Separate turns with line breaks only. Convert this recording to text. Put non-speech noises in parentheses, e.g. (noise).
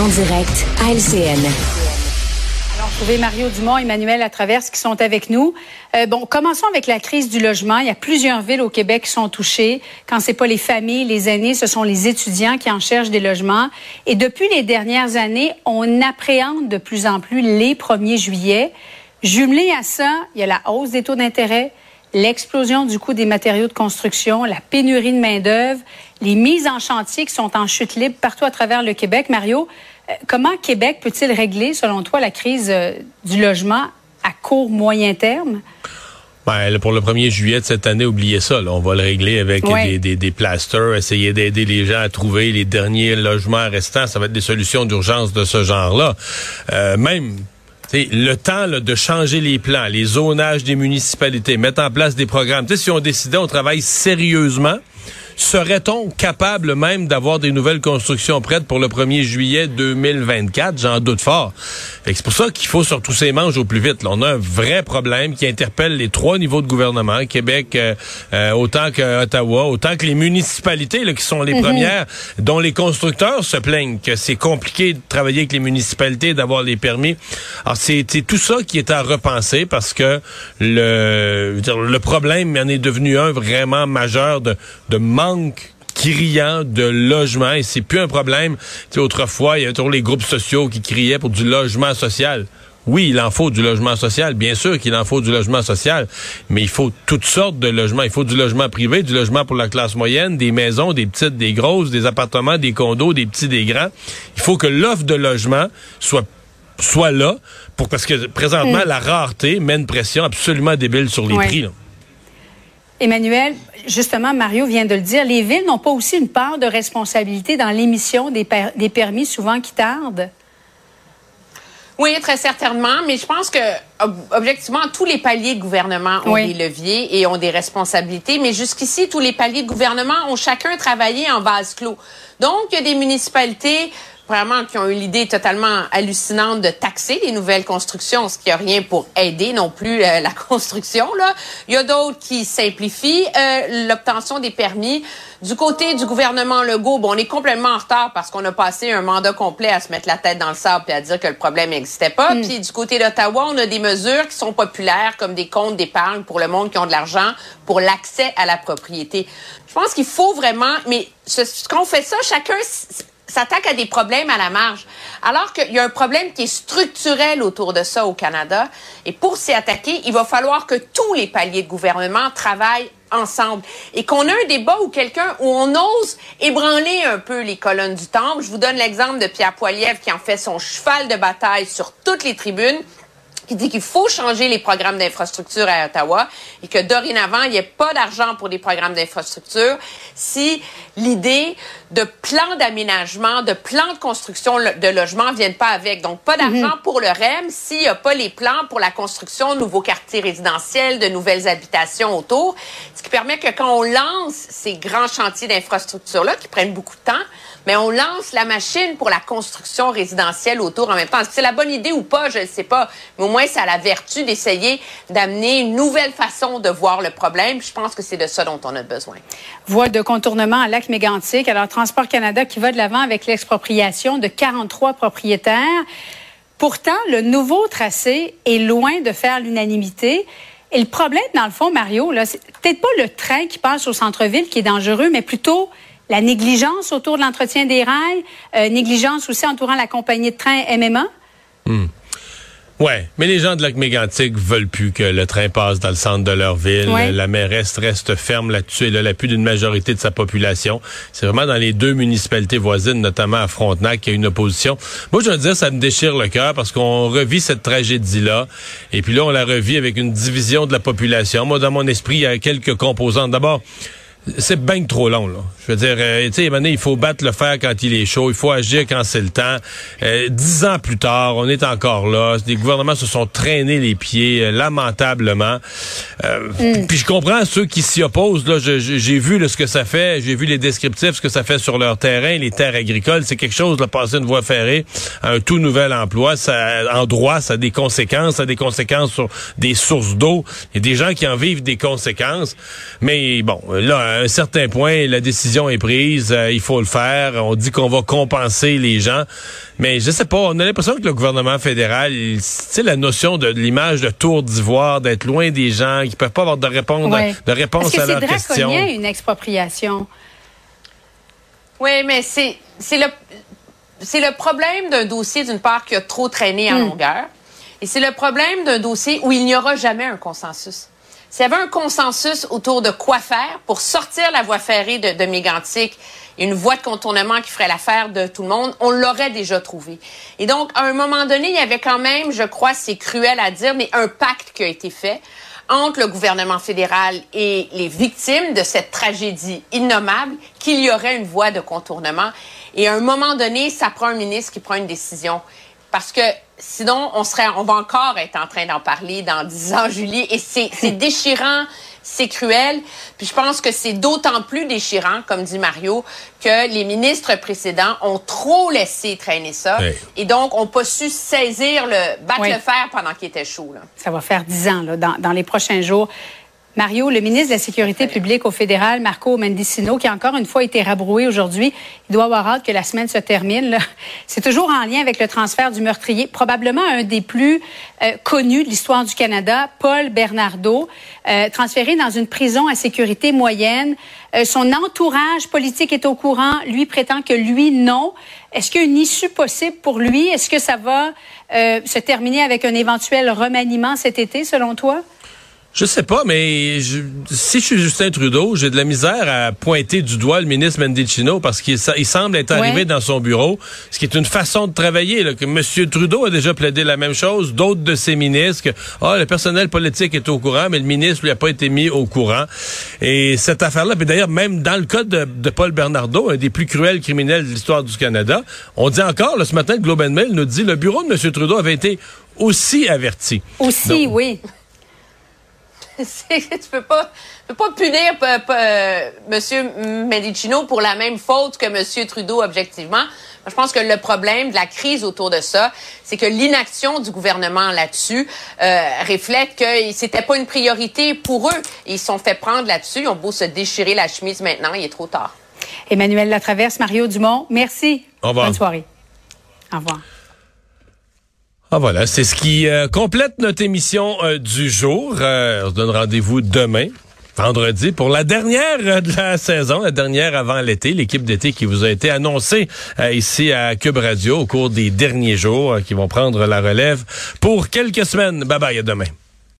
En direct à LCN.
Alors, trouver Mario Dumont, Emmanuel Latraverse qui sont avec nous. Euh, bon, commençons avec la crise du logement. Il y a plusieurs villes au Québec qui sont touchées. Quand c'est pas les familles, les aînés, ce sont les étudiants qui en cherchent des logements. Et depuis les dernières années, on appréhende de plus en plus les 1er juillet. Jumelé à ça, il y a la hausse des taux d'intérêt, l'explosion du coût des matériaux de construction, la pénurie de main-d'œuvre, les mises en chantier qui sont en chute libre partout à travers le Québec. Mario, euh, comment Québec peut-il régler, selon toi, la crise euh, du logement à court, moyen terme?
Ben, pour le 1er juillet de cette année, oubliez ça. On va le régler avec des, des, des, plasters, essayer d'aider les gens à trouver les derniers logements restants. Ça va être des solutions d'urgence de ce genre-là. Euh, même le temps de changer les plans, les zonages des municipalités, mettre en place des programmes. si on décidait, on travaille sérieusement, Serait-on capable même d'avoir des nouvelles constructions prêtes pour le 1er juillet 2024? J'en doute fort. C'est pour ça qu'il faut surtout ces manches au plus vite. Là, on a un vrai problème qui interpelle les trois niveaux de gouvernement, Québec euh, euh, autant que Ottawa, autant que les municipalités là, qui sont les mhm. premières, dont les constructeurs se plaignent que c'est compliqué de travailler avec les municipalités, d'avoir les permis. Alors c'est tout ça qui est à repenser parce que le, le problème en est devenu un vraiment majeur de, de manque criant de logement et c'est plus un problème. Tu autrefois, il y avait toujours les groupes sociaux qui criaient pour du logement social. Oui, il en faut du logement social, bien sûr qu'il en faut du logement social, mais il faut toutes sortes de logements. Il faut du logement privé, du logement pour la classe moyenne, des maisons, des petites, des grosses, des appartements, des condos, des petits, des grands. Il faut que l'offre de logement soit soit là pour parce que présentement mm. la rareté met une pression absolument débile sur les prix.
Emmanuel, justement, Mario vient de le dire, les villes n'ont pas aussi une part de responsabilité dans l'émission des, des permis souvent qui tardent?
Oui, très certainement, mais je pense que objectivement tous les paliers de gouvernement ont des leviers et ont des responsabilités, mais jusqu'ici tous les paliers de gouvernement ont chacun travaillé en vase clos. Donc il y a des municipalités vraiment qui ont eu l'idée totalement hallucinante de taxer les nouvelles constructions, ce qui a rien pour aider non plus euh, la (laughs) construction. Là. Il y a d'autres qui simplifient euh, l'obtention des permis. Du côté du gouvernement Legault, bon, on est complètement en retard parce qu'on a passé un mandat complet à se mettre la tête dans le sable et à dire que le problème n'existait pas. Hmm. Puis du côté d'Ottawa, on a des mesures qui sont populaires comme des comptes d'épargne pour le monde qui ont de l'argent pour l'accès à la propriété. Je pense qu'il faut vraiment, mais ce, qu'on fait ça, chacun s'attaque à des problèmes à la marge. Alors qu'il y a un problème qui est structurel autour de ça au Canada. Et pour s'y attaquer, il va falloir que tous les paliers de gouvernement travaillent ensemble et qu'on a un débat où quelqu'un où on ose ébranler un peu les colonnes du temple. Je vous donne l'exemple de Pierre Poilievre qui en fait son cheval de bataille sur toutes les tribunes qui dit qu'il faut changer les programmes d'infrastructure à Ottawa et que dorénavant, il n'y ait pas d'argent pour des programmes d'infrastructure si l'idée de plans d'aménagement, de plans de construction de logements viennent pas avec. Donc, pas d'argent mhm. pour le REM s'il n'y a pas les plans pour la construction de nouveaux quartiers résidentiels, de nouvelles habitations autour. Ce qui permet que quand on lance ces grands chantiers d'infrastructure-là, qui prennent beaucoup de temps, mais on lance la machine pour la construction résidentielle autour en même temps. Est-ce que c'est la bonne idée ou pas? Je ne sais pas. Mais au moins, ça a la vertu d'essayer d'amener une nouvelle façon de voir le problème. Je pense que c'est de ça dont on a besoin.
Voie de contournement à lac mégantic. Alors, Transport Canada qui va de l'avant avec l'expropriation de 43 propriétaires. Pourtant, le nouveau tracé est loin de faire l'unanimité. Et le problème, dans le fond, Mario, là, c'est peut-être pas le train qui passe au centre-ville qui est dangereux, mais plutôt la négligence autour de l'entretien des rails, euh, négligence aussi entourant la compagnie de train MMA.
Hmm. Ouais, mais les gens de lac mégantic veulent plus que le train passe dans le centre de leur ville. La mairesse reste ferme là-dessus. Elle a l'appui d'une majorité de sa population. C'est vraiment dans les deux municipalités voisines, notamment à Frontenac, qu'il y a une opposition. Moi, je veux dire, ça me déchire le cœur parce qu'on revit cette tragédie-là. Et puis là, on la revit avec une division de la population. Moi, dans mon esprit, il y a quelques composantes. D'abord, c'est bien trop long, là. Je veux dire, euh, tu sais, il faut battre le fer quand il est chaud, il faut agir quand c'est le temps. Euh, dix ans plus tard, on est encore là. Les gouvernements se sont traînés les pieds, euh, lamentablement. Mm. Puis je comprends ceux qui s'y opposent. Là, j'ai vu ce que ça fait, j'ai vu les descriptifs, ce que ça fait sur leur terrain, les terres agricoles. C'est quelque chose de passer une voie ferrée à un tout nouvel emploi. Ça, en droit, ça a des conséquences, ça a des conséquences sur des sources d'eau. Il y a des gens qui en vivent des conséquences. Mais bon, là, à un certain point, la décision est prise, euh, il faut le faire. On dit qu'on va compenser les gens, mais je sais pas. On a l'impression que le gouvernement fédéral, tu sais, la notion de, l'image de tour d'ivoire, d'être loin des gens, qui peuvent pas avoir de réponse, de réponse à leurs questions.
C'est une expropriation?
Oui, mais c'est c'est le c'est le problème d'un dossier d'une part qui a trop traîné en hmm. longueur, et c'est le problème d'un dossier où il n'y aura jamais un consensus. S'il y avait un consensus autour de quoi faire pour sortir la voie ferrée de, de une voie de contournement qui ferait l'affaire de tout le monde, on l'aurait déjà trouvé. Et donc, à un moment donné, il y avait quand même, je crois, c'est cruel à dire, mais un pacte qui a été fait entre le gouvernement fédéral et les victimes de cette tragédie innommable qu'il y aurait une voie de contournement. Et à un moment donné, ça prend un ministre qui prend une décision. Parce que sinon, on serait, on va encore être en train d'en parler dans dix ans, Julie. Et c'est déchirant, c'est cruel. Puis je pense que c'est d'autant plus déchirant, comme dit Mario, que les ministres précédents ont trop laissé traîner ça. Et donc, ont pas su saisir le, battre le fer pendant qu'il était chaud. Là.
Ça va faire dix ans, là, dans, dans les prochains jours. Mario, le ministre de la Sécurité publique au fédéral, Marco Mendicino, qui a encore une fois été rabroué aujourd'hui, il doit avoir hâte que la semaine se termine. C'est toujours en lien avec le transfert du meurtrier, probablement un des plus euh, connus de l'histoire du Canada, Paul Bernardo, euh, transféré dans une prison à sécurité moyenne. Euh, son entourage politique est au courant. Lui prétend que lui, non. Est-ce qu'il y a une issue possible pour lui? Est-ce que ça va se terminer avec un éventuel remaniement cet été, selon toi?
Je sais pas, mais si je suis Justin Trudeau, j'ai de la misère à pointer du doigt le ministre Mendicino parce qu'il semble être arrivé dans son bureau, ce qui est une façon de travailler. Là, que M. Trudeau a déjà plaidé la même chose, d'autres de ses ministres, que oh, le personnel politique est au courant, mais le ministre lui a pas été mis au courant. Et cette affaire-là, puis d'ailleurs, même dans le cas de, Paul Bernardo, un des plus cruels criminels de l'histoire du Canada, on dit encore, là, ce matin, Globe and Mail nous dit le bureau de M. Trudeau avait été aussi averti.
Aussi, oui. (laughs)
tu peux pas, peux pas punir M. Medicino pour la même faute que M. Trudeau, objectivement. Je pense que le problème de la crise autour de ça, c'est que l'inaction du gouvernement là-dessus euh, reflète que c'était pas une priorité pour eux. Ils se sont fait prendre là-dessus. Ils ont beau se déchirer la chemise maintenant, il est trop tard.
Emmanuel Latraverse, Mario Dumont, merci.
Au revoir.
Bonne soirée. Au revoir.
Ah voilà, c'est ce qui euh, complète notre émission euh, du jour. Euh, on se donne rendez-vous demain, vendredi, pour la dernière de la (laughs) saison, la dernière avant l'été, l'équipe d'été qui vous a été annoncée ici à Cube Radio au cours des derniers jours, qui vont prendre la relève pour quelques semaines. Bye bye, à demain.